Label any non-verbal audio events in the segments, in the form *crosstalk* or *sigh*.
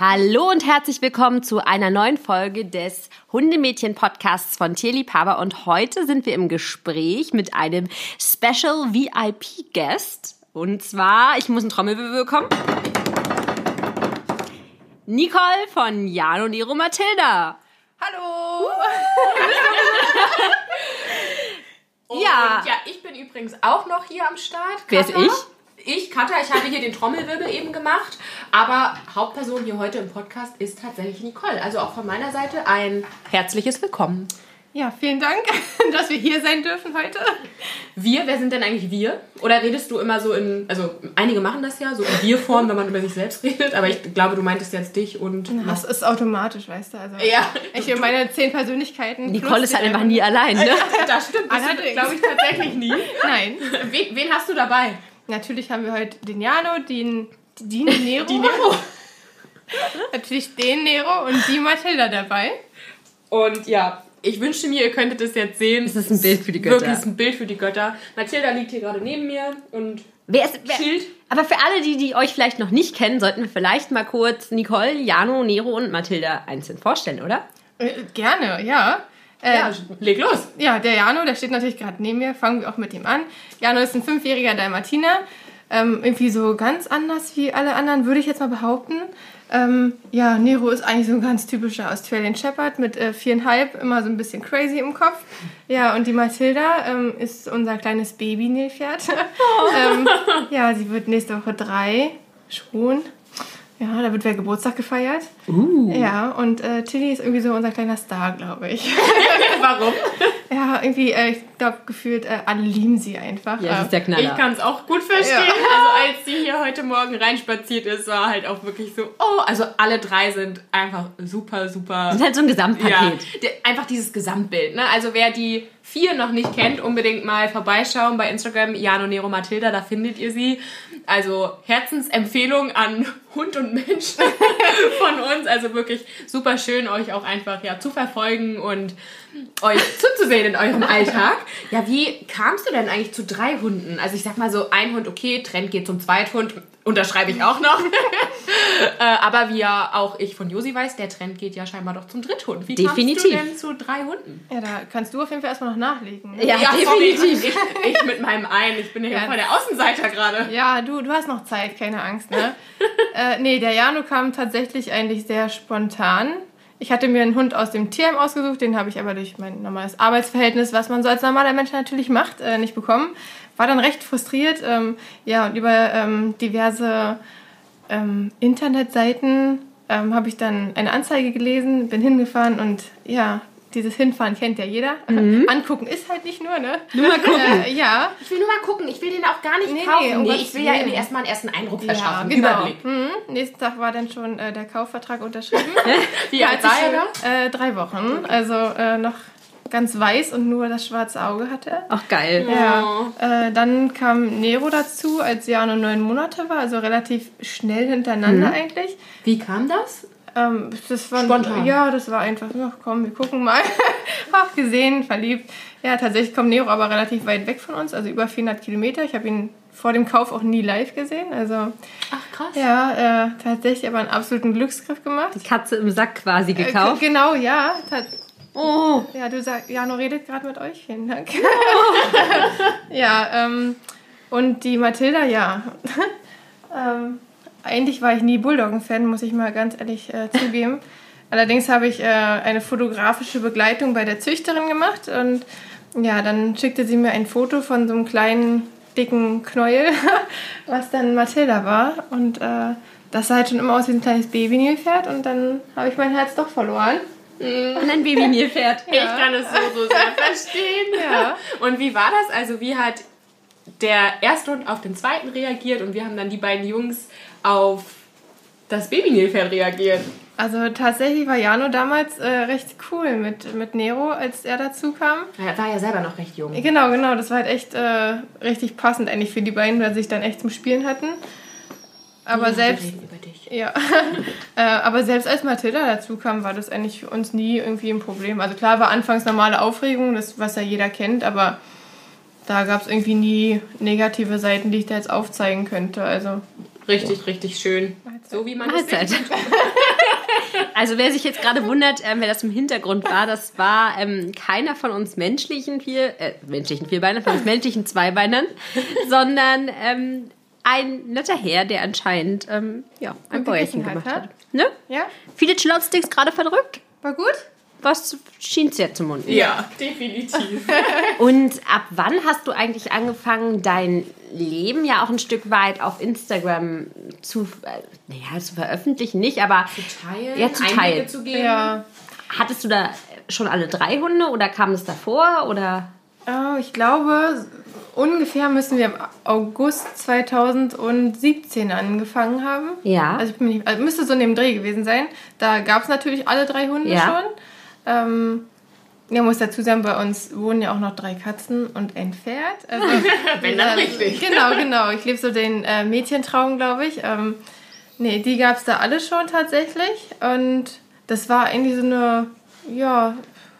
Hallo und herzlich willkommen zu einer neuen Folge des Hundemädchen-Podcasts von Tierliebhaber. Und heute sind wir im Gespräch mit einem Special VIP-Guest. Und zwar, ich muss einen Trommelwirbel bekommen. Nicole von Jan und Nero Mathilda. Hallo! Ja. Und ja, ich bin übrigens auch noch hier am Start. Wer ist ich? Ich, Katha, ich habe hier den Trommelwirbel eben gemacht. Aber Hauptperson hier heute im Podcast ist tatsächlich Nicole. Also auch von meiner Seite ein herzliches Willkommen. Ja, vielen Dank, *laughs* dass wir hier sein dürfen heute. Wir, wer sind denn eigentlich wir? Oder redest du immer so in, also einige machen das ja, so in Wir-Form, wenn man über sich selbst redet, aber ich glaube, du meintest jetzt dich und... Das ist automatisch, weißt du. Also Ja. Ich und meine zehn Persönlichkeiten. Nicole ist halt einfach nie allein, ne? *laughs* Das stimmt, das glaube ich tatsächlich nie. *laughs* Nein. Wen, wen hast du dabei? Natürlich haben wir heute den Jano, den, den *laughs* Nero. Die Nero. *laughs* Natürlich den Nero und die Mathilda dabei. Und ja, ich wünschte mir, ihr könntet es jetzt sehen. Es ist ein Bild für die Götter. Wirklich ein Bild für die Götter. Mathilda liegt hier gerade neben mir und Wer ist, wer, Schild. aber für alle, die, die euch vielleicht noch nicht kennen, sollten wir vielleicht mal kurz Nicole, Jano, Nero und Mathilda einzeln vorstellen, oder? Äh, gerne, ja. Äh, ja, leg los. Ja, der Jano, der steht natürlich gerade neben mir. Fangen wir auch mit ihm an. Jano ist ein fünfjähriger Dalmatiner. Ähm, irgendwie so ganz anders wie alle anderen, würde ich jetzt mal behaupten. Ähm, ja, Nero ist eigentlich so ein ganz typischer Australian Shepherd mit äh, viereinhalb, immer so ein bisschen crazy im Kopf. Ja, und die Mathilda ähm, ist unser kleines Baby-Nilpferd. *laughs* ähm, ja, sie wird nächste Woche drei schon. Ja, da wird wer Geburtstag gefeiert. Ja, und äh, Tilly ist irgendwie so unser kleiner Star, glaube ich. *laughs* Warum? Ja, irgendwie, äh, ich glaube, gefühlt äh, alle lieben sie einfach. Ja, das ist der Ich Knaller. kann es auch gut verstehen. Ja. Also als sie hier heute Morgen reinspaziert ist, war halt auch wirklich so, oh, also alle drei sind einfach super, super. Das ist halt so ein Gesamtpaket. Ja, der, einfach dieses Gesamtbild. Ne? Also wer die vier noch nicht kennt, unbedingt mal vorbeischauen bei Instagram, Jano Nero Mathilda, da findet ihr sie. Also Herzensempfehlung an *laughs* Hund und Mensch *laughs* von uns. Also wirklich super schön, euch auch einfach ja, zu verfolgen und euch zuzusehen in eurem Alltag. Ja, wie kamst du denn eigentlich zu drei Hunden? Also ich sag mal so, ein Hund, okay, Trend geht zum Zweithund, unterschreibe ich auch noch. *laughs* äh, aber wie ja auch ich von Josi weiß, der Trend geht ja scheinbar doch zum Dritthund. Wie Definitiv. kamst du denn zu drei Hunden? ja, da kannst du auf jeden Fall erstmal noch nachlegen. Ne? Ja, sorry, definitiv. ich, ich mit meinem Ein, ich bin ja hier Ja. voll der Außenseiter gerade. Ja, du, du hast noch Zeit, keine Angst, ne? *laughs* äh, nee, der Jano kam tatsächlich eigentlich sehr spontan. Ich hatte mir einen Hund aus dem Tierheim ausgesucht, den habe ich aber durch mein normales Arbeitsverhältnis, was man so als normaler Mensch natürlich macht, äh, nicht bekommen. War dann recht frustriert, ähm, ja, und über ähm, diverse ähm, Internetseiten ähm, habe ich dann eine Anzeige gelesen, bin hingefahren und ja, dieses Hinfahren kennt ja jeder. Angucken ist halt nicht nur, ne? Nur mal gucken. *laughs* Äh, ja, Ich will nur mal gucken, ich will den auch gar nicht Nee, nee, kaufen. um Nee, Gottes ich will ja immer erstmal einen ersten Eindruck Ja, verschaffen. genau. Überblick. Mhm. Nächsten Tag war dann schon äh, der Kaufvertrag unterschrieben. *laughs* Wie *laughs* alt war er? Äh, drei Wochen. Also äh, noch ganz weiß und nur das schwarze Auge hatte. Ach, geil. Ja. Äh, dann kam Nero dazu, als Jano neun Monate war, also relativ schnell hintereinander eigentlich. Wie kam das? Ähm, das war, Spontan. Ja, das war einfach, ach komm, wir gucken mal. *laughs* ach, gesehen, verliebt. Ja, tatsächlich kommt Nero aber relativ weit weg von uns, also über 400 Kilometer. Ich habe ihn vor dem Kauf auch nie live gesehen. Also Ach krass. ja, äh, tatsächlich aber einen absoluten Glücksgriff gemacht. Katze im Sack quasi Äh, gekauft. g- genau, ja. Oh. ja, du sagst, Jano redet gerade mit euch. Vielen Dank. *laughs* ja, ähm, und die Mathilda, ja. *laughs* ähm, eigentlich war ich nie Bulldoggen-Fan, muss ich mal ganz ehrlich äh, zugeben. *laughs* Allerdings habe ich äh, eine fotografische Begleitung bei der Züchterin gemacht und ja, dann schickte sie mir ein Foto von so einem kleinen, dicken Knäuel, *laughs* was dann Mathilda war. Und äh, das sah halt schon immer aus wie ein kleines Baby-Nilpferd und dann habe ich mein Herz doch verloren. Und ein Baby Nilpferd. *laughs* Ich kann es so, so sehr verstehen. Ja. Und wie war das? Also wie hat der erste Hund auf den zweiten reagiert und wir haben dann die beiden Jungs auf das Baby-Nilpferd reagiert. Also tatsächlich war Jano damals äh, recht cool mit, mit Nero, als er dazu kam. Er war ja selber noch recht jung. Genau, genau, das war halt echt äh, richtig passend eigentlich für die beiden, weil sie sich dann echt zum Spielen hatten. Aber Ja, selbst, Wir reden über dich. ja, *laughs* äh, aber selbst als Mathilda dazu kam, war das eigentlich für uns nie irgendwie ein Problem. Also klar war anfangs normale Aufregung, das was ja jeder kennt, aber da gab es irgendwie nie negative Seiten, die ich da jetzt aufzeigen könnte. Also Richtig, richtig schön. So wie man es Mahlzeit. sich *laughs* Also wer sich jetzt gerade wundert, ähm, wer das im Hintergrund war, das war ähm, keiner von uns menschlichen vier, äh, menschlichen Vierbeinern, von uns menschlichen Zweibeinern, *laughs* sondern ähm, ein netter Herr, der anscheinend ähm, ja, ein Bäuerchen gemacht hat. Ne? Ja, Viele Chillout-Sticks gerade verdrückt. war gut. Was schien sehr zum Mund. Ja, definitiv. *laughs* Und ab wann hast du eigentlich angefangen, dein Leben ja auch ein Stück weit auf Instagram zu, äh, naja, zu veröffentlichen? Nicht, aber teilen, Ja, zu teilen. zu geben. Ja. hattest du da schon alle drei Hunde oder kam es davor? Oder? Oh, ich glaube, ungefähr müssen wir im August 2017 angefangen haben. Ja. Also, ich bin nicht, also müsste so in dem Dreh gewesen sein. Da gab es natürlich alle drei Hunde Ja. schon. Ähm, ja, muss dazu sagen, bei uns wohnen ja auch noch drei Katzen und ein Pferd. Also, *laughs* Wenn dann äh, richtig. Genau, genau. Ich lebe so den äh, Mädchentraum, glaube ich. Ähm, nee, die gab es da alle schon tatsächlich. Und das war irgendwie so eine, ja,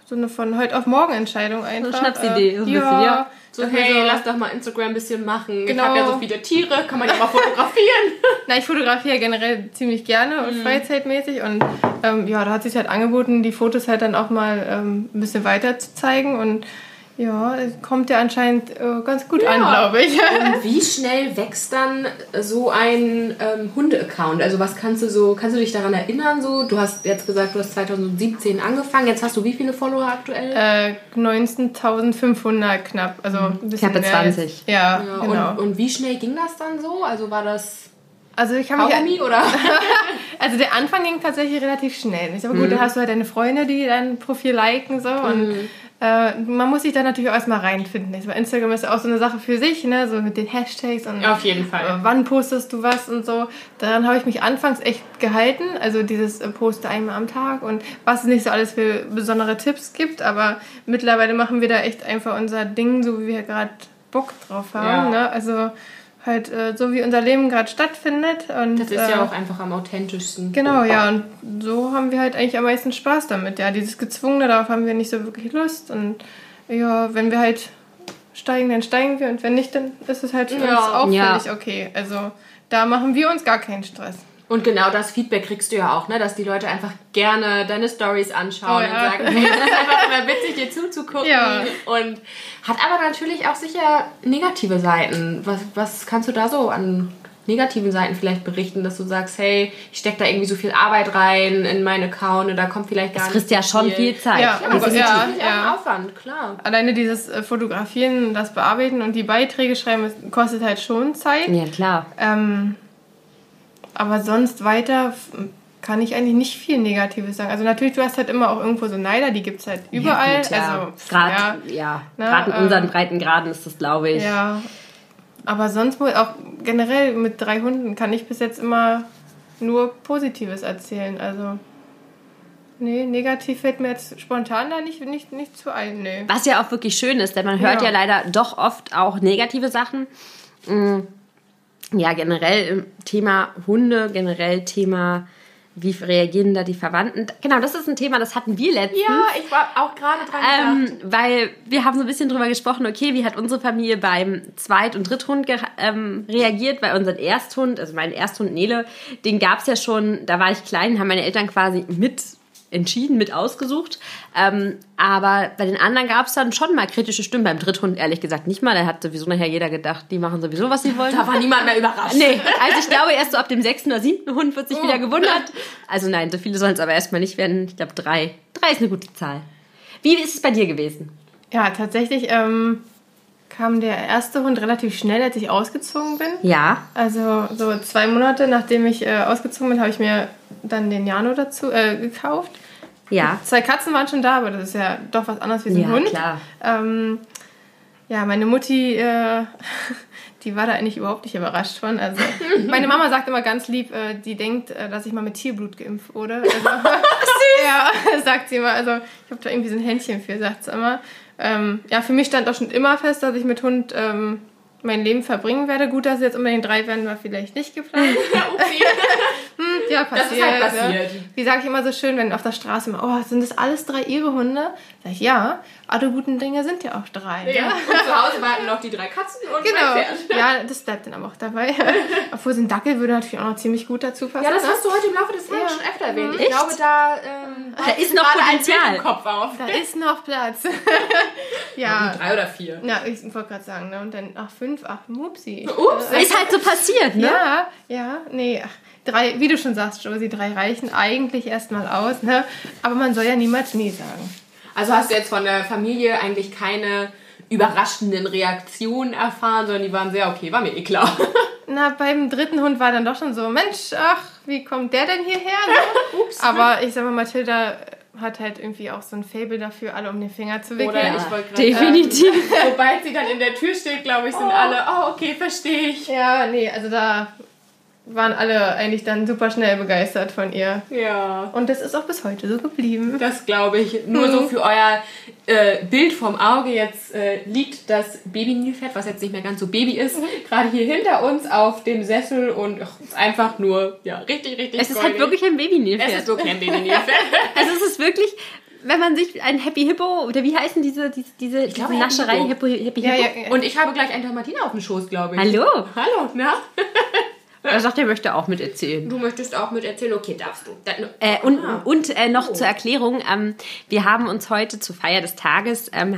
so eine von heute auf morgen Entscheidung einfach. Schnapsidee, so ein ja, bisschen, ja. So, wir hey, lass doch mal Instagram ein bisschen machen. Genau. Ich habe ja so viele Tiere, kann man ja mal fotografieren. *laughs* Na, ich fotografiere generell ziemlich gerne Mhm. und freizeitmäßig und ähm, ja, da hat sich halt angeboten, die Fotos halt dann auch mal ähm, ein bisschen weiter zu zeigen und ja, es kommt ja anscheinend äh, ganz gut an, glaube ich. Und *laughs* wie schnell wächst dann so ein ähm, Hunde-Account? Also was kannst du so, kannst du dich daran erinnern? So, du hast jetzt gesagt, du hast 2017 angefangen. Jetzt hast du wie viele Follower aktuell? äh, 19.500 knapp, also ein bisschen Knappe mehr 20. Jetzt. Ja, Ja, genau. und, und wie schnell ging das dann so? Also war das also ich habe mich Kaugummi oder? *laughs* *laughs* Also der Anfang ging tatsächlich relativ schnell. Ich sage, Mhm. gut, da hast du halt deine Freunde, die dein Profil liken so und äh, man muss sich da natürlich auch erstmal reinfinden. Sag, Instagram ist ja auch so eine Sache für sich, ne, so mit den Hashtags und Auf jeden Fall. äh, wann postest du was und so. Daran habe ich mich anfangs echt gehalten, also dieses äh, Poste einmal am Tag und was es nicht so alles für besondere Tipps gibt, aber mittlerweile machen wir da echt einfach unser Ding, so wie wir gerade Bock drauf haben, Ja. ne? Also halt äh, so wie unser Leben gerade stattfindet und Das ist äh, ja auch einfach am authentischsten. Genau, ja, und so haben wir halt eigentlich am meisten Spaß damit. Ja, dieses Gezwungene, darauf haben wir nicht so wirklich Lust. Und ja, wenn wir halt steigen, dann steigen wir. Und wenn nicht, dann ist es halt für Ja. uns auch Ja. völlig okay. Also da machen wir uns gar keinen Stress. Und genau das Feedback kriegst du ja auch, ne? dass die Leute einfach gerne deine Stories anschauen Oh und ja. sagen, hey, es ist einfach immer witzig, dir zuzugucken. Ja. Und hat aber natürlich auch sicher negative Seiten. Was, was kannst du da so an negativen Seiten vielleicht berichten, dass du sagst, hey, ich stecke da irgendwie so viel Arbeit rein in meinen Account und da kommt vielleicht gar Das nicht frisst ja schon viel Zeit. Ja, Ja, aber Ja, ja, Aufwand, klar. Alleine dieses äh, Fotografieren, das Bearbeiten und die Beiträge schreiben, kostet halt schon Zeit. Ja, klar. Ähm, aber sonst weiter kann ich eigentlich nicht viel Negatives sagen. Also natürlich, du hast halt immer auch irgendwo so Neider, die gibt es halt überall. Ja, gut, ja. Also Gerade ja, ja, gerade in ähm, unseren breiten Graden ist das, glaube ich. Ja, aber sonst wohl auch generell mit drei Hunden kann ich bis jetzt immer nur Positives erzählen. Also, nee, negativ fällt mir jetzt spontan da nicht, nicht, nicht zu ein. Nee. Was ja auch wirklich schön ist, denn man hört ja, leider doch oft auch negative Sachen. Mm, Ja, generell im Thema Hunde, generell Thema, wie reagieren da die Verwandten. Genau, das ist ein Thema, das hatten wir letztens. Ja, ich war auch gerade dran gedacht. Ähm, weil wir haben so ein bisschen drüber gesprochen, okay, wie hat unsere Familie beim Zweit- und Dritthund ähm, reagiert, weil unseren Ersthund, also mein Ersthund Nele, den gab es ja schon, da war ich klein, haben meine Eltern quasi mit entschieden, mit ausgesucht. Ähm, aber bei den anderen gab es dann schon mal kritische Stimmen. Beim Dritthund ehrlich gesagt nicht mal. Da hat sowieso nachher jeder gedacht, die machen sowieso, was sie wollen. Da war niemand mehr überrascht. Nee, also ich glaube, erst so ab dem sechsten oder siebten Hund wird sich wieder gewundert. Also nein, so viele sollen es aber erstmal nicht werden. Ich glaube, drei. Drei ist eine gute Zahl. Wie ist es bei dir gewesen? Ja, tatsächlich ähm, kam der erste Hund relativ schnell, als ich ausgezogen bin. Ja. Also so zwei Monate nachdem ich äh, ausgezogen bin, habe ich mir dann den Jano dazu äh, gekauft. Ja. *laughs* Zwei Katzen waren schon da, aber das ist ja doch was anderes wie so ein Ja, Hund. klar. Ähm, ja, meine Mutti, äh, *laughs* die war da eigentlich überhaupt nicht überrascht von. Also, *laughs* meine Mama sagt immer ganz lieb, äh, die denkt, äh, dass ich mal mit Tierblut geimpft wurde. Also, ja, sagt sie immer. Also, ich habe da irgendwie so ein Händchen für, sagt sie immer. Ähm, ja, für mich stand auch schon immer fest, dass ich mit Hund ähm, mein Leben verbringen werde. Gut, dass jetzt unbedingt drei werden, war vielleicht nicht geplant. Upsi. Ja, Das ist passiert. halt passiert. Ne? Wie sage ich immer so schön, wenn auf der Straße immer, oh, sind das alles drei ihre Hunde? Sag ich, ja, alle guten Dinge sind ja auch drei. Ja. Ne? Und zu Hause warten noch die drei Katzen und Genau. mein Pferd. Ja, das bleibt dann aber auch dabei. *laughs* Obwohl so ein Dackel würde natürlich auch noch ziemlich gut dazu passen. Ja, das ne? hast du heute im Laufe des Tages Ja. schon öfter erwähnt. Ich Echt? glaube, da, ähm, Da ist noch Potenzial. Kopf auf. Da ist noch Platz. *laughs* ja. Drei oder vier. Ja, ich wollte gerade sagen, ne? Und dann, ach, fünf, ach, Mupsi. Ups. Ist halt so passiert, ne? Ja, ja, nee, ach, drei, wie du schon sagst, Josie, drei reichen eigentlich erstmal aus, ne? Aber man soll ja niemals nie sagen. Also hast du jetzt von der Familie eigentlich keine überraschenden Reaktionen erfahren, sondern die waren sehr okay, war mir eh klar. *laughs* Na, beim dritten Hund war dann doch schon so, Mensch, ach, wie kommt der denn hierher? *laughs* Ups. Aber ich sag mal, Mathilda hat halt irgendwie auch so ein Faible dafür, alle um den Finger zu wickeln. Oder ich wollte gerade Definitiv. Sobald *laughs* sie dann in der Tür steht, glaube ich, sind alle, oh, okay, verstehe ich. Ja, nee, also da waren alle eigentlich dann super schnell begeistert von ihr. Ja. Und das ist auch bis heute so geblieben. Das glaube ich. Nur so für euer äh, Bild vom Auge. Jetzt äh, liegt das Baby-Nilpferd, was jetzt nicht mehr ganz so Baby ist, gerade hier hinter uns auf dem Sessel und ach, ist einfach nur, ja, richtig, richtig Es ist halt goldig. wirklich ein Es Babynilpferd. ist wirklich ein Baby-Nilpferd. *laughs* Also es ist wirklich, wenn man sich ein Happy Hippo, oder wie heißen diese, diese, diese, diese glaube, Nascherei, Happy Hippo, Happy Hippo? Ja, ja, Und ich habe gleich einen Dalmatiner auf dem Schoß, glaube ich. Hallo? Hallo, na? *laughs* Er sagt, er möchte auch mit erzählen. Du möchtest auch mit erzählen? Okay, darfst du. Dann, Äh, und Ah. und äh, noch zur Erklärung, ähm, wir haben uns heute zur Feier des Tages, ähm,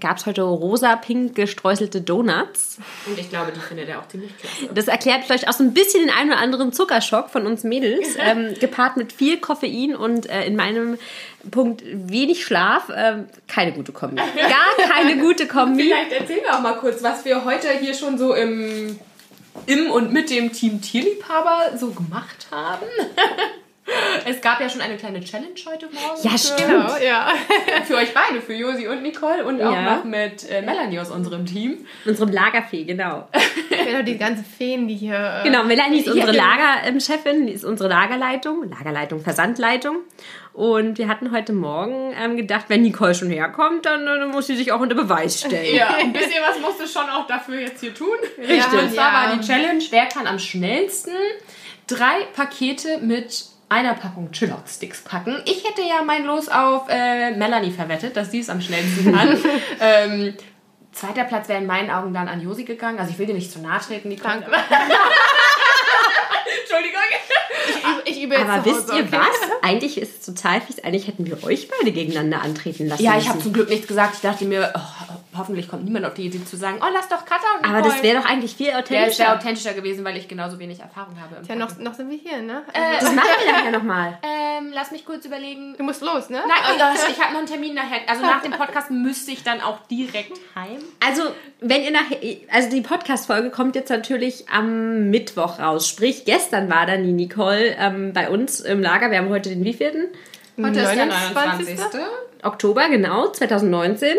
gab es heute rosa-pink gestreuselte Donuts. Und ich glaube, die findet er auch ziemlich klasse. Das erklärt vielleicht auch so ein bisschen den einen oder anderen Zuckerschock von uns Mädels, *laughs* ähm, gepaart mit viel Koffein und äh, in meinem Punkt wenig Schlaf. Ähm, keine gute Kombi. *laughs* Gar keine gute Kombi. Vielleicht erzählen wir auch mal kurz, was wir heute hier schon so im, im und mit dem Team Tierliebhaber so gemacht haben. *laughs* Es gab ja schon eine kleine Challenge heute Morgen. Ja, für, stimmt. Genau, ja. *laughs* Für euch beide, für Josi und Nicole und auch Ja. noch mit äh, Melanie aus unserem Team. Unserem Lagerfee, genau. *laughs* genau, die ganzen Feen, die hier. Äh, Genau, Melanie ist unsere Ja. Lagerchefin, die ist unsere Lagerleitung, Lagerleitung, Versandleitung. Und wir hatten heute Morgen ähm, gedacht, wenn Nicole schon herkommt, dann, äh, muss sie sich auch unter Beweis stellen. Ja, ein *laughs* bisschen was musst du schon auch dafür jetzt hier tun. Richtig. Und zwar Ja. war die Challenge, wer kann am schnellsten drei Pakete mit einer Packung Chillout-Sticks packen. Ich hätte ja mein Los auf äh, Melanie verwettet, dass sie es am schnellsten kann. *laughs* ähm, zweiter Platz wäre in meinen Augen dann an Josi gegangen. Also ich will dir nicht zu nahe treten, die. Danke. Jetzt Aber zu wisst Hause, ihr okay? was? Eigentlich ist es total fies. Eigentlich hätten wir euch beide gegeneinander antreten lassen Ja, ich habe zum Glück nichts gesagt. Ich dachte mir, oh, hoffentlich kommt niemand auf die Idee zu sagen, oh, lass doch Katha und Aber Nicole. das wäre doch eigentlich viel Der ist sehr authentischer. authentischer gewesen, weil ich genauso wenig Erfahrung habe. Im Ja, noch, noch sind wir hier, ne? Äh, Das machen wir nachher nochmal. *laughs* Ähm, lass mich kurz überlegen. du musst los, ne? Nein, oh, das, ich habe noch einen Termin nachher. Also nach dem Podcast müsste ich dann auch direkt heim. Also, wenn ihr nachher, also die Podcast-Folge kommt jetzt natürlich am Mittwoch raus. Sprich, gestern war dann die Nicole ähm, bei uns im Lager. Wir haben heute den wievielten? Heute ist der 29.. 29. Oktober, genau, 2019.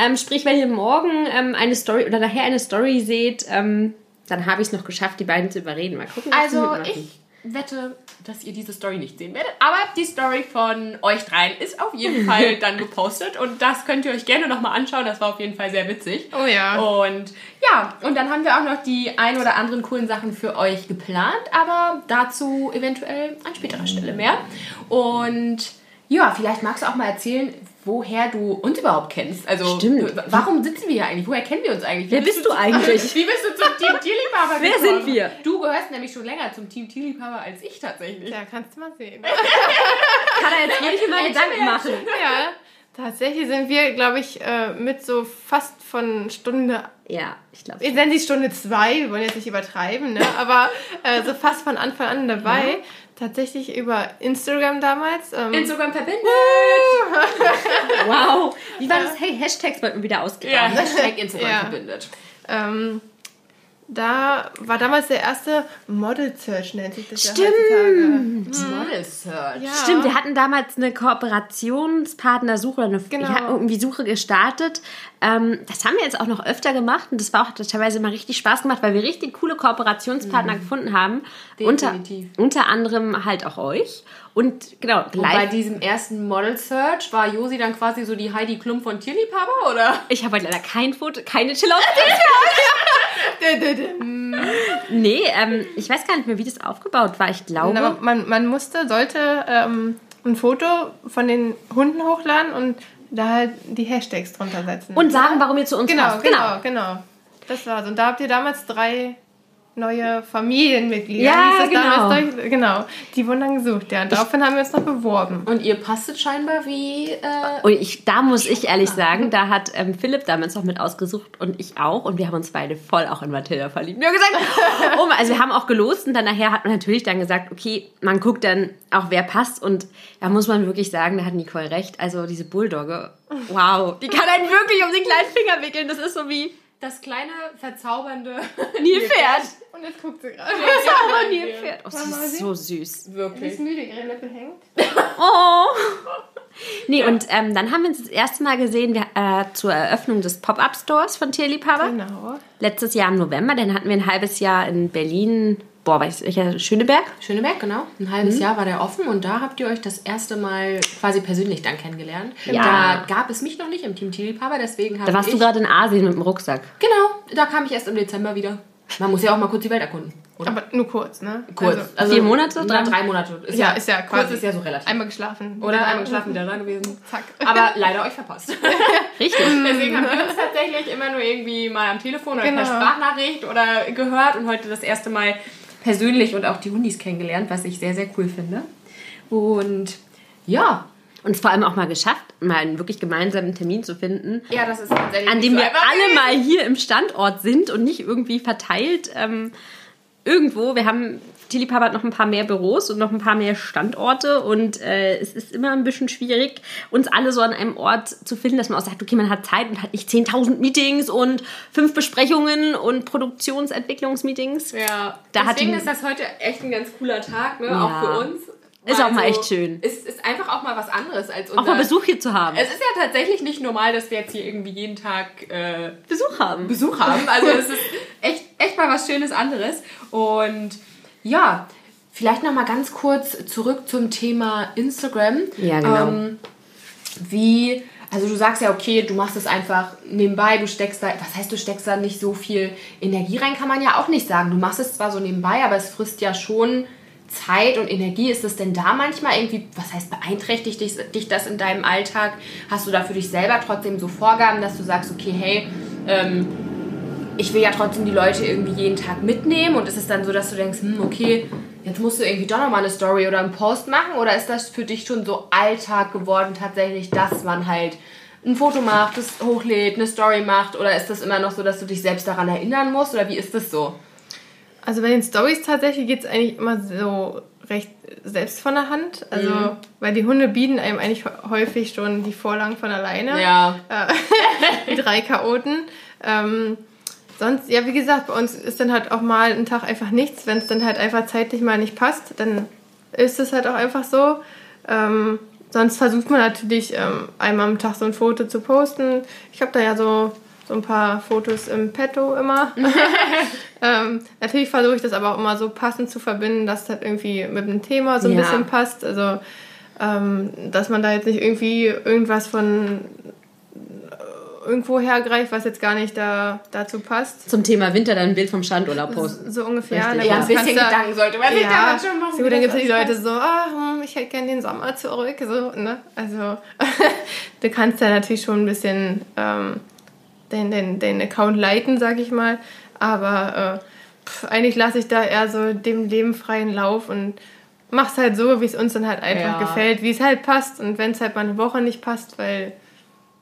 Ähm, sprich, wenn ihr morgen ähm, eine Story oder nachher eine Story seht, ähm, dann habe ich es noch geschafft, die beiden zu überreden. Mal gucken, Also ich wette, dass ihr diese Story nicht sehen werdet. Aber die Story von euch dreien ist auf jeden *laughs* Fall dann gepostet. Und das könnt ihr euch gerne nochmal anschauen. Das war auf jeden Fall sehr witzig. Oh ja. Und ja, und dann haben wir auch noch die ein oder anderen coolen Sachen für euch geplant, aber dazu eventuell an späterer Stelle mehr. Und ja, vielleicht magst du auch mal erzählen, woher du uns überhaupt kennst. Also, Stimmt. warum sitzen wir hier eigentlich? Woher kennen wir uns eigentlich? Wie Wer bist du eigentlich? *laughs* Wie bist du zum Team Tierliebhaber Wer gekommen? sind wir? Du gehörst nämlich schon länger zum Team Tierliebhaber als ich tatsächlich. Ja, kannst du mal sehen. *laughs* Kann er jetzt wirklich mal Gedanken machen. ja, tatsächlich sind wir, glaube ich, äh, mit so fast von Stunde, Ja, ich glaube. ich nenne sie Stunde zwei, wir wollen jetzt nicht übertreiben, ne? aber äh, so fast von Anfang an dabei. Tatsächlich über Instagram damals. Ähm, Instagram verbindet. *laughs* Wow. Wie war das? Hey, Hashtags wollten wir wieder Ja, ausgraben. *laughs* Hashtag Instagram Ja. verbindet. ähm, da war damals der erste Model Search, nennt sich das ja Stimmt. heutzutage. Model Search. Ja. Stimmt, wir hatten damals eine Kooperationspartnersuche oder eine Genau. ja, irgendwie Suche gestartet. Ähm, das haben wir jetzt auch noch öfter gemacht und das war auch teilweise mal richtig Spaß gemacht, weil wir richtig coole Kooperationspartner gefunden haben. Unter, Definitiv. unter anderem halt auch euch. Und genau, Und bei diesem ersten Model Search war Josi dann quasi so die Heidi Klum von Tierliebhaber, oder? Ich habe heute leider kein Foto, keine chill *laughs* *laughs* Nee, ähm, ich weiß gar nicht mehr, wie das aufgebaut war. Ich glaube. Aber man, man musste, sollte ähm, ein Foto von den Hunden hochladen und da halt die Hashtags drunter setzen. und sagen, warum ihr zu uns genau, passt. genau, genau. Das war's. Und da habt ihr damals drei neue Familienmitglieder. Ja, genau. Damals, genau. Die wurden dann gesucht, ja. Und daraufhin haben wir uns noch beworben. Und ihr passtet scheinbar wie. Äh, Und ich, da muss ich ehrlich sagen, da hat ähm, Philipp damals noch mit ausgesucht und ich auch. Und wir haben uns beide voll auch in Mathilda verliebt. Wir haben gesagt, oh, also wir haben auch gelost und dann nachher hat man natürlich dann gesagt, okay, man guckt dann auch, wer passt. Und da muss man wirklich sagen, da hat Nicole recht. Also diese Bulldogge, wow, die kann einen wirklich um den kleinen Finger wickeln. Das ist so wie das kleine, verzaubernde *laughs* Nilpferd. Und jetzt guckt sie gerade. *laughs* Ja, Nilpferd. Oh, sie ist so süß. Wirklich. ist müde, ihre Lippe hängt. *laughs* Oh. Nee, und ähm, dann haben wir uns das erste Mal gesehen wir, äh, zur Eröffnung des Pop-Up-Stores von Tierliebhaber. Genau. Letztes Jahr im November, dann hatten wir ein halbes Jahr in Berlin, boah, weiß ich, welcher, Schöneberg. Schöneberg, genau. Ein halbes Jahr war der offen und da habt ihr euch das erste Mal quasi persönlich dann kennengelernt. Ja. Da gab es mich noch nicht im Team Tierliebhaber, deswegen habe Da warst ich... du gerade in Asien mit dem Rucksack. Genau, da kam ich erst im Dezember wieder. Man muss ja auch mal kurz die Welt erkunden, oder? Aber nur kurz, ne? Kurz. Also, Vier Monate? Drei, Drei- Monate. Ist ja, ist ja quasi. Kurz ist ja so relativ. Einmal geschlafen. Oder einmal geschlafen, wieder da gewesen. Zack. *laughs* Aber leider euch verpasst. *laughs* Richtig. Deswegen haben wir uns tatsächlich immer nur irgendwie mal am Telefon oder Genau. per Sprachnachricht oder gehört und heute das erste Mal persönlich und auch die Hundis kennengelernt, was ich sehr, sehr cool finde. Und ja, Und es vor allem auch mal geschafft, mal einen wirklich gemeinsamen Termin zu finden, ja, das ist tatsächlich an dem so wir alle mal hier im Standort sind und nicht irgendwie verteilt ähm, irgendwo. Wir haben, Tierliebhaber hat noch ein paar mehr Büros und noch ein paar mehr Standorte und äh, es ist immer ein bisschen schwierig, uns alle so an einem Ort zu finden, dass man auch sagt, okay, man hat Zeit und hat nicht 10.000 Meetings und fünf Besprechungen und Produktionsentwicklungsmeetings. Ja, Da deswegen die- ist das heute echt ein ganz cooler Tag, ne? Ja. auch für uns. Ist auch mal echt schön. Es ist einfach auch mal was anderes als unser... Auch mal Besuch hier zu haben. Es ist ja tatsächlich nicht normal, dass wir jetzt hier irgendwie jeden Tag äh, Besuch haben. Besuch haben. Also es ist echt, echt mal was Schönes anderes. Und ja, vielleicht noch mal ganz kurz zurück zum Thema Instagram. Ja, genau. Ähm, wie, also du sagst ja, okay, du machst es einfach nebenbei, du steckst da, was heißt, du steckst da nicht so viel Energie rein, kann man ja auch nicht sagen. Du machst es zwar so nebenbei, aber es frisst ja schon Zeit und Energie. Ist das denn da manchmal irgendwie, was heißt, beeinträchtigt dich, dich das in deinem Alltag? Hast du da für dich selber trotzdem so Vorgaben, dass du sagst, okay, hey, ähm, ich will ja trotzdem die Leute irgendwie jeden Tag mitnehmen und ist es dann so, dass du denkst, hm, okay, jetzt musst du irgendwie doch nochmal eine Story oder einen Post machen oder ist das für dich schon so Alltag geworden tatsächlich, dass man halt ein Foto macht, das hochlädt, eine Story macht oder ist das immer noch so, dass du dich selbst daran erinnern musst oder wie ist das so? Also bei den Stories tatsächlich geht es eigentlich immer so recht selbst von der Hand. Also, Mhm. weil die Hunde bieten einem eigentlich häufig schon die Vorlagen von alleine. Ja, *laughs* die drei Chaoten. Ähm, sonst, ja, wie gesagt, bei uns ist dann halt auch mal ein Tag einfach nichts. Wenn es dann halt einfach zeitlich mal nicht passt, dann ist es halt auch einfach so. Ähm, sonst versucht man natürlich ähm, einmal am Tag so ein Foto zu posten. Ich habe da ja so, so ein paar Fotos im Petto immer. *laughs* *laughs* ähm, natürlich versuche ich das aber auch immer so passend zu verbinden, dass das irgendwie mit dem Thema so ein Ja. bisschen passt. Also, ähm, dass man da jetzt nicht irgendwie irgendwas von irgendwo hergreift, was jetzt gar nicht da, dazu passt. Zum Thema Winter dann ein Bild vom Strandurlaub posten. So ungefähr. Richtig. Na ja, ein bisschen Gedanken sollte man sich ja, schon machen. so, dann gibt es die Leute so, hm, ich hätte gerne den Sommer zurück. So, ne? Also, *laughs* du kannst ja natürlich schon ein bisschen ähm, den, den, den Account leiten, sag ich mal. Aber äh, pf, eigentlich lasse ich da eher so dem Leben freien Lauf und mach's halt so, wie es uns dann halt einfach Ja. gefällt, wie es halt passt. Und wenn es halt mal eine Woche nicht passt, Weil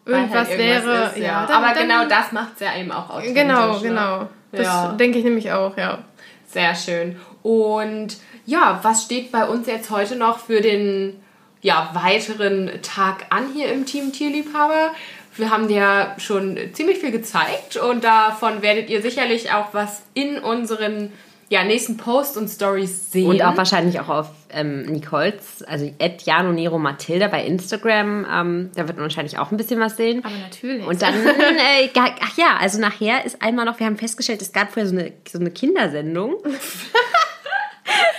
irgendwas, halt wäre, ist, ja. Aber dann- genau dann- das macht es ja eben auch authentisch. Genau, ne? genau. Das Ja. denke ich nämlich auch, ja. Sehr schön. Und ja, was steht bei uns jetzt heute noch für den ja, weiteren Tag an hier im Team Tierliebhaber? Wir haben dir schon ziemlich viel gezeigt und davon werdet ihr sicherlich auch was in unseren ja, nächsten Posts und Stories sehen. Und auch wahrscheinlich auch auf ähm, Nicoles, also at Jano Nero Matilda bei Instagram. Ähm, da wird man wahrscheinlich auch ein bisschen was sehen. Aber natürlich. Und dann, *laughs* äh, ach ja, also nachher ist einmal noch, wir haben festgestellt, es gab vorher so eine, so eine Kindersendung. *laughs*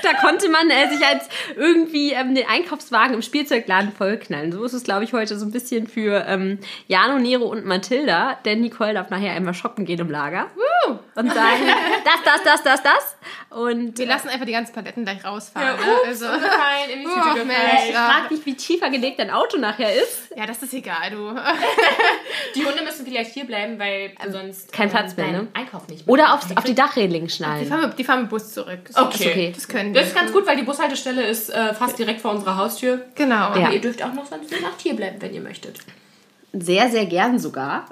da konnte man äh, sich als irgendwie ähm, den Einkaufswagen im Spielzeugladen vollknallen. So ist es, glaube ich, heute so ein bisschen für ähm, Jano, Nero und Mathilda. Denn Nicole darf nachher einmal shoppen gehen im Lager. Woo! Und sagen, das, das, das, das, das. Und Wir lassen einfach die ganzen Paletten gleich rausfahren. Ja, ne? ups, also, umgefallen, in die Tüte *laughs* Oh, gefallen. Mensch, ich frag dich, wie tiefer gelegt dein Auto nachher ist. ja, das ist egal, du. *laughs* Die Hunde müssen vielleicht hier bleiben, weil du sonst Ähm, kein ähm, Platz mehr, ne? Einkauf nicht mehr Oder hast. auf, die Dachreling Die schnallen. fahren, mit, die fahren mit Bus zurück. Das Okay. Okay. Das können die. Das ist ganz gut, weil die Bushaltestelle ist äh, fast direkt vor unserer Haustür. Genau. Ja. Aber ihr dürft auch noch sonst eine Nacht hier bleiben, wenn ihr möchtet. Sehr, sehr gern sogar.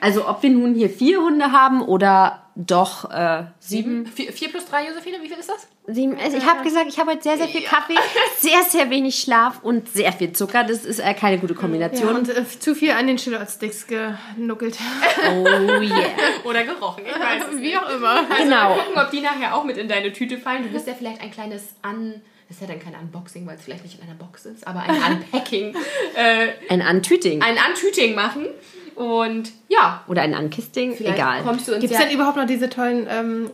Also ob wir nun hier vier Hunde haben oder doch äh, sieben. Vier, vier plus drei, Josephine, wie viel ist das? sieben. Also ich habe gesagt, ich habe heute sehr, sehr viel Kaffee, *laughs* sehr, sehr wenig Schlaf und sehr viel Zucker. Das ist äh, keine gute Ja, Kombination. und äh, zu viel an den Schillertsticks genuckelt. Oh yeah. *laughs* Oder gerochen, ich weiß es Wie nicht. auch immer. Genau. Mal gucken, ob die nachher auch mit in deine Tüte fallen. Du wirst ja vielleicht ein kleines An... Das ist ja dann kein Unboxing, weil es vielleicht nicht in einer Box ist, aber ein Unpacking. *laughs* äh, Ein Antüting ein Untüting machen. Und ja, oder ein vielleicht egal. kommst du uns Gibt es ja... denn überhaupt noch diese tollen ähm,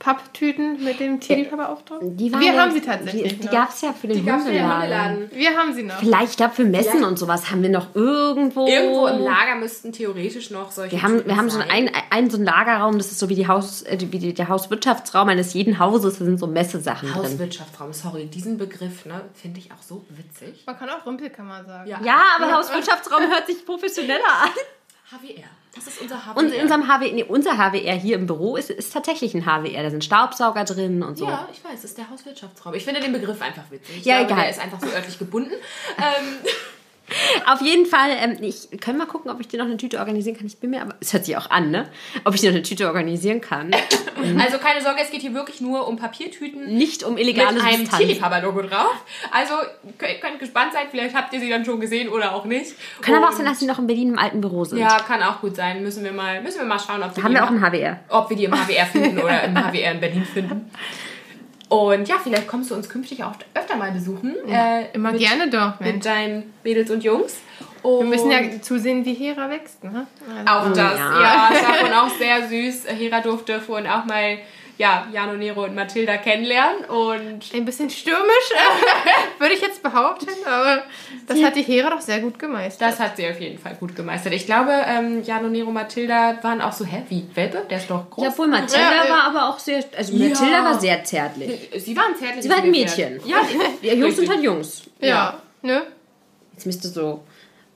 Papptüten mit dem? Die waren Wir ja- haben sie tatsächlich Die, die gab es ja für den Die gab's für den Hundeladen. Hundeladen. Wir haben sie noch. Vielleicht, ich glaube, für Messen Vielleicht- und sowas haben wir noch irgendwo. Irgendwo im Lager müssten theoretisch noch solche Wir haben, Tüten wir haben so sein. einen, einen so einen Lagerraum, das ist so wie, die Haus, äh, wie die, der Hauswirtschaftsraum eines jeden Hauses, da sind so Messesachen drin. Hauswirtschaftsraum, sorry, diesen Begriff, ne, finde ich auch so witzig. Man kann auch Rümpelkammer sagen. Ja. Ja, aber Hauswirtschaftsraum hört sich professioneller an. *laughs* HWR, das ist unser HWR. Und in unserem HWR, nee, unser HWR hier im Büro ist, ist tatsächlich ein HWR. Da sind Staubsauger drin und so. ja, ich weiß, das ist der Hauswirtschaftsraum. Ich finde den Begriff einfach witzig. Ich Ja, glaube, egal. Der ist einfach so örtlich gebunden. *laughs* ähm, *laughs* Auf jeden Fall, ähm, ich können mal gucken, ob ich dir noch eine Tüte organisieren kann. Ich bin mir aber, es hört sich auch an, ne? Ob ich dir noch eine Tüte organisieren kann. *laughs* Also keine Sorge, es geht hier wirklich nur um Papiertüten Nicht um mit illegale einem Substanz. Tierliebhaber-Logo drauf. Also könnt, könnt gespannt sein, vielleicht habt ihr sie dann schon gesehen oder auch nicht. Kann aber auch Und- sein, dass sie noch in Berlin im alten Büro sind. Ja, kann auch gut sein. Müssen wir mal, müssen wir mal schauen, ob wir, Haben wir auch im- ein HWR. ob wir die im HWR finden oder im HWR in Berlin finden. *laughs* Und ja, vielleicht kommst du uns künftig auch öfter mal besuchen. Äh, Immer mit, gerne doch, Mensch. Mit deinen Mädels und Jungs. Und Wir müssen ja zusehen, wie Hera wächst, ne? Also, auch das. Ja. Ja, vorhin auch sehr süß. Hera durfte vorhin auch mal ja, Jano, Nero und Mathilda kennenlernen. Und ein bisschen stürmisch, *laughs* würde ich jetzt behaupten, aber das hat die Hera doch sehr gut gemeistert. das hat sie auf jeden Fall gut gemeistert. Ich glaube, ähm, Jano, Nero, Mathilda waren auch so, hä, wie Welpe? Der ist doch groß. Ja, obwohl Mathilda Ja, ja. war aber auch sehr, also Ja. Mathilda war sehr zärtlich. Sie waren zärtlich. Sie war ein Mädchen. Ja, Die Jungs sind halt Jungs. ja, ne? Jetzt müsste so,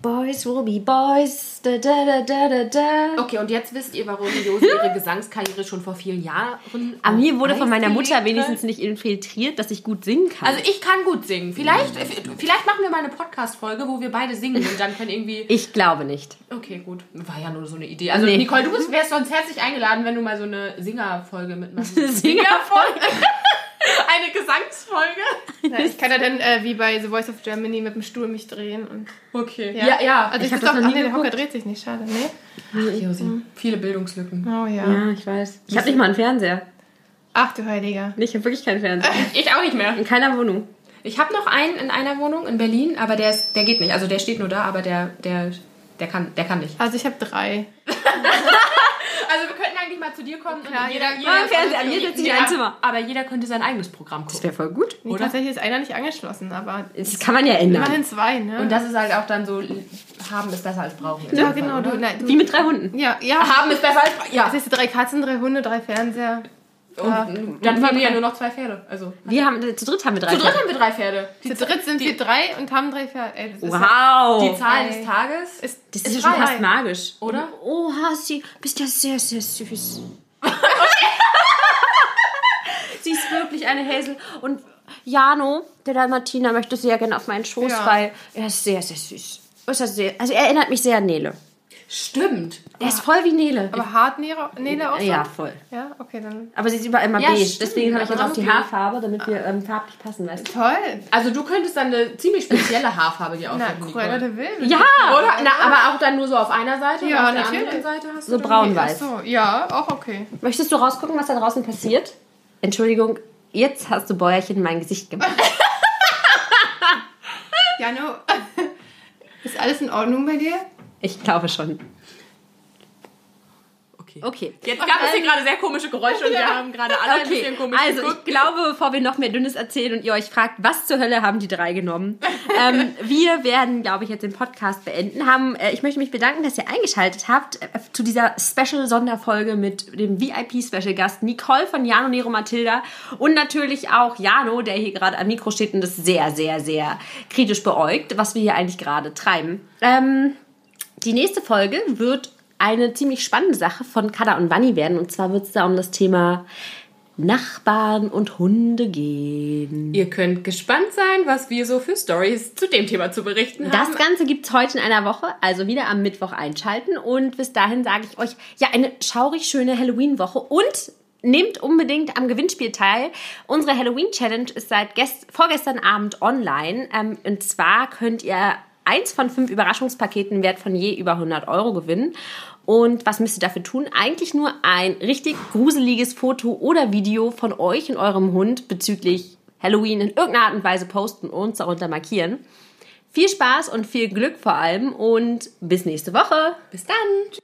Boys will be boys, da da da da da da. Okay, und jetzt wisst ihr, warum Josi ihre *laughs* Gesangskarriere schon vor vielen Jahren. An mir wurde von meiner Mutter wenigstens nicht infiltriert, dass ich gut singen kann. Also ich kann gut singen. Vielleicht, vielleicht machen wir mal eine Podcast-Folge, wo wir beide singen und dann können irgendwie. *laughs* ich glaube nicht. Okay, gut. War ja nur so eine Idee. Also Nee. Nicole, du bist, wärst sonst herzlich eingeladen, wenn du mal so eine Singer-Folge mitmachst. *laughs* Singerfolge? Eine Gesangsfolge? Ja, ich kann ja dann äh, wie bei The Voice of Germany mit dem Stuhl mich drehen. Und, Okay. Ja, ja. Also Ich ich, das doch, noch ach nie nee, der. Hocker dreht sich nicht, schade, ne? Ach, Josi. Viele Bildungslücken. Oh ja. Ja, ich weiß. Ich habe nicht mal einen Fernseher. Ach du Heiliger. Nee, ich habe wirklich keinen Fernseher. Ich auch nicht mehr. In keiner Wohnung. Ich habe noch einen in einer Wohnung in Berlin, aber der, ist, der geht nicht. Also der steht nur da, aber der, der, der, kann, der kann nicht. Also ich habe drei. *laughs* Also wir könnten eigentlich mal zu dir kommen Klar, und jeder, jeder- jeder, Fernseher, an mir setzt sich ein Zimmer. Aber jeder könnte sein eigenes Programm Das gucken. wäre voll gut. Nee, tatsächlich ist einer nicht angeschlossen, aber Das kann man ja ändern. immerhin zwei, ne? Und das ist halt auch dann so, haben ist besser als brauchen. ja, genau. Fall, Du, oder? nein, du, Wie mit drei Hunden. ja, ja. Haben ist besser als brauchen. Ja. Das ist drei Katzen, drei Hunde, drei Fernseher. Und dann fehlen ja nur noch zwei Pferde. Also. Wir haben, zu dritt haben wir drei Zu dritt Pferde. haben wir drei Pferde. Die, Zu dritt sind wir drei und haben drei Pferde. Ey, das ist Wow. die Zahl Ey. des Tages ist, das ist ist ja schon drei. fast magisch. Oder? Oh, Hasi, bist ja sehr, sehr süß. *laughs* sie ist wirklich eine Hazel. Und Jano, der Dalmatiner, möchte sehr gerne auf meinen Schoß, Ja. weil er ist sehr, sehr süß. Ist er sehr, also er erinnert mich sehr an Nele. Stimmt. Er ist voll wie Nele. Aber hart Nele, Nele auch so? ja, voll. Ja, okay, dann. Aber sie ist überall immer Ja, beige. stimmt, Deswegen habe ich jetzt aber auch die. Haarfarbe, damit wir ähm, farblich passen, weißt du? Toll. Also du könntest dann eine ziemlich spezielle Haarfarbe dir Na, aussuchen, Nicole. de. Ja! Oder? Na, aber auch dann nur so auf einer Seite Ja, und auf der anderen Seite hast So du dann- braun-weiß. So, ja, auch okay. Möchtest du rausgucken, was da draußen passiert? Entschuldigung, jetzt hast du Bäuerchen in mein Gesicht gemacht. *laughs* Jano, *laughs* ist alles in Ordnung bei dir? Ich glaube schon. Okay. okay. Okay. Jetzt gab es hier Ähm, gerade sehr komische Geräusche und wir *laughs* haben gerade alle ein bisschen komisch also geguckt. ich glaube, bevor wir noch mehr Dünnes erzählen und ihr euch fragt, was zur Hölle haben die drei genommen, ähm, *laughs* wir werden, glaube ich, jetzt den Podcast beenden. Haben, äh, ich möchte mich bedanken, dass ihr eingeschaltet habt äh, zu dieser Special-Sonderfolge mit dem VIP-Special-Gast Nicole von Jano Nero Matilda und natürlich auch Jano, der hier gerade am Mikro steht und das sehr, sehr, sehr kritisch beäugt, was wir hier eigentlich gerade treiben. Ähm, die nächste Folge wird eine ziemlich spannende Sache von Kada und Wanni werden. Und zwar wird es da um das Thema Nachbarn und Hunde gehen. Ihr könnt gespannt sein, was wir so für Stories zu dem Thema zu berichten haben. Das Ganze gibt's heute in einer Woche, also wieder am Mittwoch einschalten. Und bis dahin sage ich euch, ja, eine schaurig schöne Halloween-Woche und nehmt unbedingt am Gewinnspiel teil. Unsere Halloween-Challenge ist seit gest vorgestern Abend online. Ähm, und zwar könnt ihr eins von fünf Überraschungspaketen wert von je über 100 Euro gewinnen. Und was müsst ihr dafür tun? Eigentlich nur ein richtig gruseliges Foto oder Video von euch und eurem Hund bezüglich Halloween in irgendeiner Art und Weise posten und darunter markieren. Viel Spaß und viel Glück vor allem und bis nächste Woche. Bis dann.